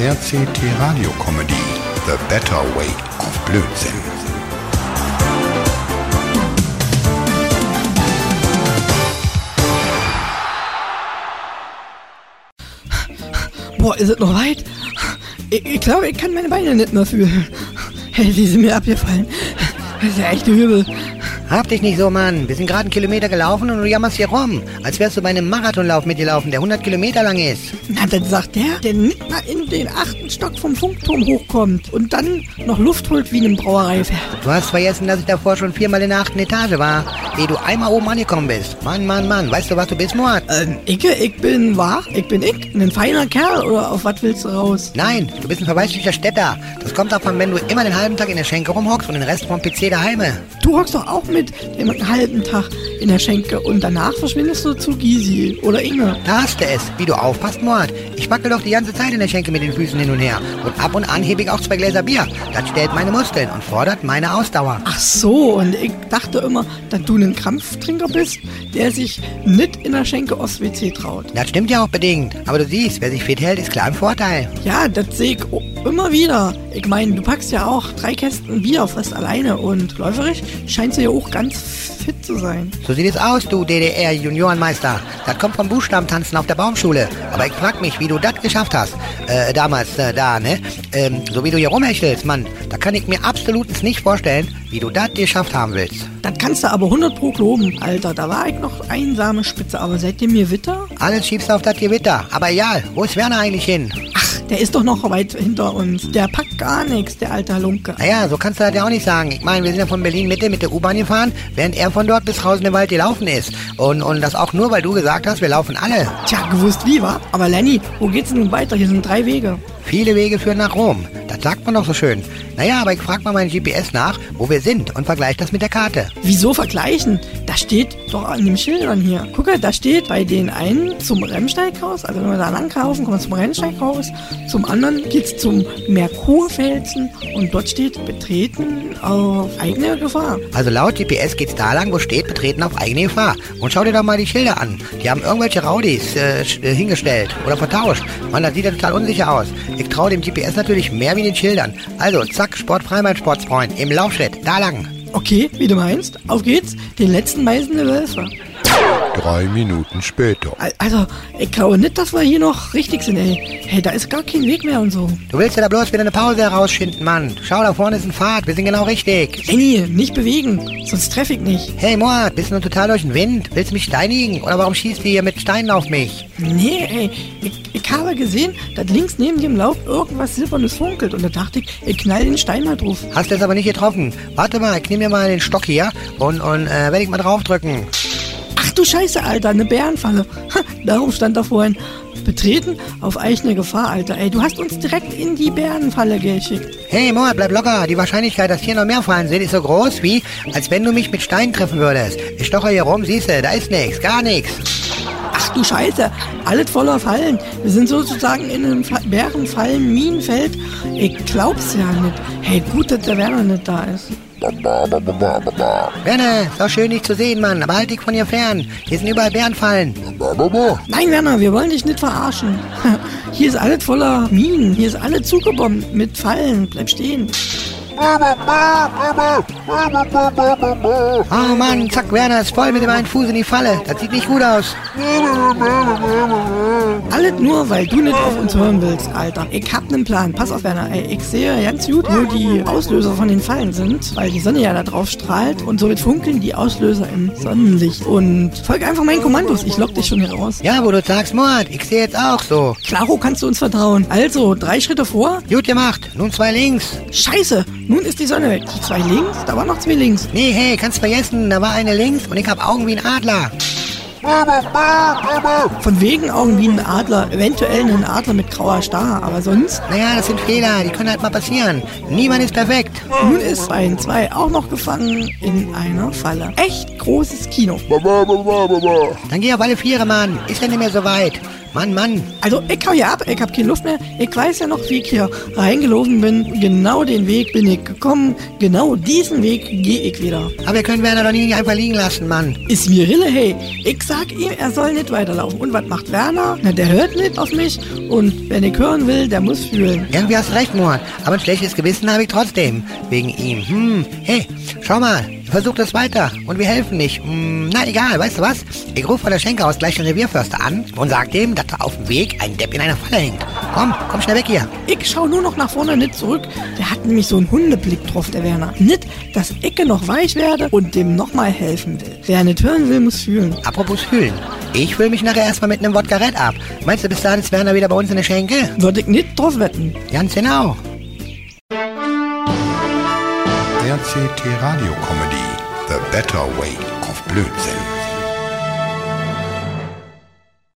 RCT Radio Comedy The Better Way of Blödsinn. Boah, ist es noch weit? Ich, ich glaube, ich kann meine Beine nicht mehr fühlen. Hey, die sind mir abgefallen. Das ist ja echt übel. Hab dich nicht so, Mann. Wir sind gerade einen Kilometer gelaufen und du jammerst hier rum. Als wärst du bei einem Marathonlauf mitgelaufen, der 100 Kilometer lang ist. Na, dann sagt der, der nicht mal in den achten Stock vom Funkturm hochkommt und dann noch Luft holt wie in einem Brauereifeld. Du hast vergessen, dass ich davor schon viermal in der achten Etage war, ehe du einmal oben angekommen bist. Mann, Mann, Mann. Weißt du, was du bist, Mord? Ähm, ich, ich bin wahr, ich bin ich, ein feiner Kerl oder auf was willst du raus? Nein, du bist ein verweichlicher Städter. Das kommt davon, wenn du immer den halben Tag in der Schenke rumhockst und den Rest vom PC daheim. Du hockst doch auch mit dem halben Tag in der Schenke und danach verschwindest du zu Gysi oder Inge. Da hast du es. Wie du aufpasst, Mord. Ich wackel doch die ganze Zeit in der Schenke mit den Füßen hin und her. Und ab und an hebe ich auch zwei Gläser Bier. Das stellt meine Muskeln und fordert meine Ausdauer. Ach so, und ich dachte immer, dass du ein Krampftrinker bist, der sich nicht in der Schenke aufs WC traut. Das stimmt ja auch bedingt. Aber du siehst, wer sich fit hält, ist klar im Vorteil. Ja, das sehe ich immer wieder. Ich meine, du packst ja auch drei Kästen Bier fast alleine und läuferisch scheinst du ja auch ganz fit zu sein. So sieht es aus, du DDR-Juniorenmeister. Das kommt vom Buchstabentanzen auf der Baumschule. Aber ich frag mich, wie du das geschafft hast. Äh, damals, äh, da, ne? Ähm, so wie du hier rumhechelst, Mann. Da kann ich mir absolut nicht vorstellen, wie du das geschafft haben willst. Das kannst du aber 100 pro loben, Alter. Da war ich noch einsame Spitze, aber seitdem mir Witter? Alles schiebst du auf das Gewitter. Aber egal, wo ist Werner eigentlich hin? Der ist doch noch weit hinter uns. Der packt gar nichts, der alte Halunke. Naja, so kannst du das ja auch nicht sagen. Ich meine, wir sind ja von Berlin Mitte mit der U-Bahn gefahren, während er von dort bis draußen im Wald gelaufen ist. Und, und das auch nur, weil du gesagt hast, wir laufen alle. Tja, gewusst wie, wa? Aber Lenny, wo geht's denn nun weiter? Hier sind drei Wege. Viele Wege führen nach Rom. Das sagt man doch so schön. Naja, aber ich frag mal meinen GPS nach, wo wir sind und vergleich das mit der Karte. Wieso vergleichen? Da steht doch an den Schildern hier. Gucke, da steht bei den einen zum Rennsteighaus, also wenn wir da langlaufen, kommen wir zum Rennsteighaus. Zum anderen geht's zum Merkurfelsen und dort steht betreten auf eigene Gefahr. Also laut GPS geht's da lang, wo steht, betreten auf eigene Gefahr. Und schau dir doch mal die Schilder an. Die haben irgendwelche Raudis äh, äh, hingestellt oder vertauscht. Mann, das sieht ja total unsicher aus. Ich traue dem GPS natürlich mehr wie den Schildern. Also, zack, Sportfrei, mein Sportsfreund. Im Laufschritt, da lang. Okay, wie du meinst, auf geht's, den letzten beißende Wölfe. Drei Minuten später. Al- Also, ich glaube nicht, dass wir hier noch richtig sind, ey. Hey, da ist gar kein Weg mehr und so. Du willst ja da bloß wieder eine Pause herausschinden, Mann. Schau, da vorne ist ein Pfad. Wir sind genau richtig. Lenny, nicht bewegen, sonst treffe ich nicht. Hey, Mord, bist du nur total durch den Wind? Willst du mich steinigen? Oder warum schießt du hier mit Steinen auf mich? Nee, ey, ich, ich habe gesehen, dass links neben dem Lauf irgendwas Silbernes funkelt und da dachte ich, ich knall den Stein mal drauf. Hast du es aber nicht getroffen. Warte mal, ich nehme mir mal den Stock hier und, und äh, werde ich mal draufdrücken. Ach du Scheiße, Alter, eine Bärenfalle. Ha, darum stand da vorhin. Betreten auf eigene Gefahr, Alter. Ey, du hast uns direkt in die Bärenfalle geschickt. Hey, Mord, bleib locker. Die Wahrscheinlichkeit, dass hier noch mehr Fallen sind, ist so groß wie, als wenn du mich mit Steinen treffen würdest. Ich stocher hier rum, siehste, da ist nichts, gar nichts. Ach du Scheiße, alles voller Fallen. Wir sind sozusagen in einem Fa- Bärenfallen-Minenfeld. Ich glaub's ja nicht. Hey, gut, dass der Werner nicht da ist. Werner, doch schön, dich zu sehen, Mann, aber halt dich von hier fern. Hier sind überall Bärenfallen. Nein, Werner, wir wollen dich nicht verarschen. Hier ist alles voller Minen. Hier ist alles zugebombt mit Fallen. Bleib stehen. Oh Mann, zack, Werner ist voll mit dem einen Fuß in die Falle. Das sieht nicht gut aus. Alles nur, weil du nicht auf uns hören willst, Alter. Ich hab nen Plan. Pass auf, Werner. Ey, ich sehe ganz gut, wo die Auslöser von den Fallen sind, weil die Sonne ja da drauf strahlt und somit funkeln die Auslöser im Sonnenlicht. Und folg einfach meinen Kommandos. Ich lock dich schon hier raus. Ja, wo du sagst, Mord, ich sehe jetzt auch so. Klaro, kannst du uns vertrauen. Also, drei Schritte vor. Gut gemacht, nun zwei links. Scheiße, nun ist die Sonne weg. Die zwei links, da waren noch zwei links. Nee, hey, kannst vergessen, da war eine links und ich hab Augen wie ein Adler. Von wegen Augen wie ein Adler, eventuell ein Adler mit grauer Star, aber sonst. Naja, das sind Fehler, die können halt mal passieren. Niemand ist perfekt. Nun ist 2 in 2 auch noch gefangen in einer Falle. Echt großes Kino. Dann geh auf alle Viere, Mann. Ist ja nicht mehr so weit. Mann, Mann. Also, ich hau hier ab, ich hab keine Luft mehr. Ich weiß ja noch, wie ich hier reingelaufen bin. Genau den Weg bin ich gekommen. Genau diesen Weg gehe ich wieder. Aber wir können Werner doch nie einfach liegen lassen, Mann. Ist mir Rille, hey. Ich sag ihm, er soll nicht weiterlaufen. Und was macht Werner? Na, der hört nicht auf mich. Und wenn ich hören will, der muss fühlen. Irgendwie hast du recht, Moat. Aber ein schlechtes Gewissen habe ich trotzdem. Wegen ihm. Hm, hey, schau mal. Versuch das weiter. Und wir helfen nicht. Hm, na, egal, weißt du was? Ich rufe von der Schenke gleich den Revierförster an und sag dem, dass da auf dem Weg ein Depp in einer Falle hängt. Komm, komm schnell weg hier. Ich schau nur noch nach vorne, nicht zurück. Der hat nämlich so einen Hundeblick drauf, der Werner. Nicht, dass Ecke noch weich werde und dem nochmal helfen will. Wer nicht hören will, muss fühlen. Apropos fühlen. Ich fühle mich nachher erstmal mit einem Wodka Red ab. Meinst du, bis dahin ist Werner wieder bei uns in der Schenke? Würde ich nicht drauf wetten. Ganz genau. RCT Radio Comedy The Better Way of Blödsinn.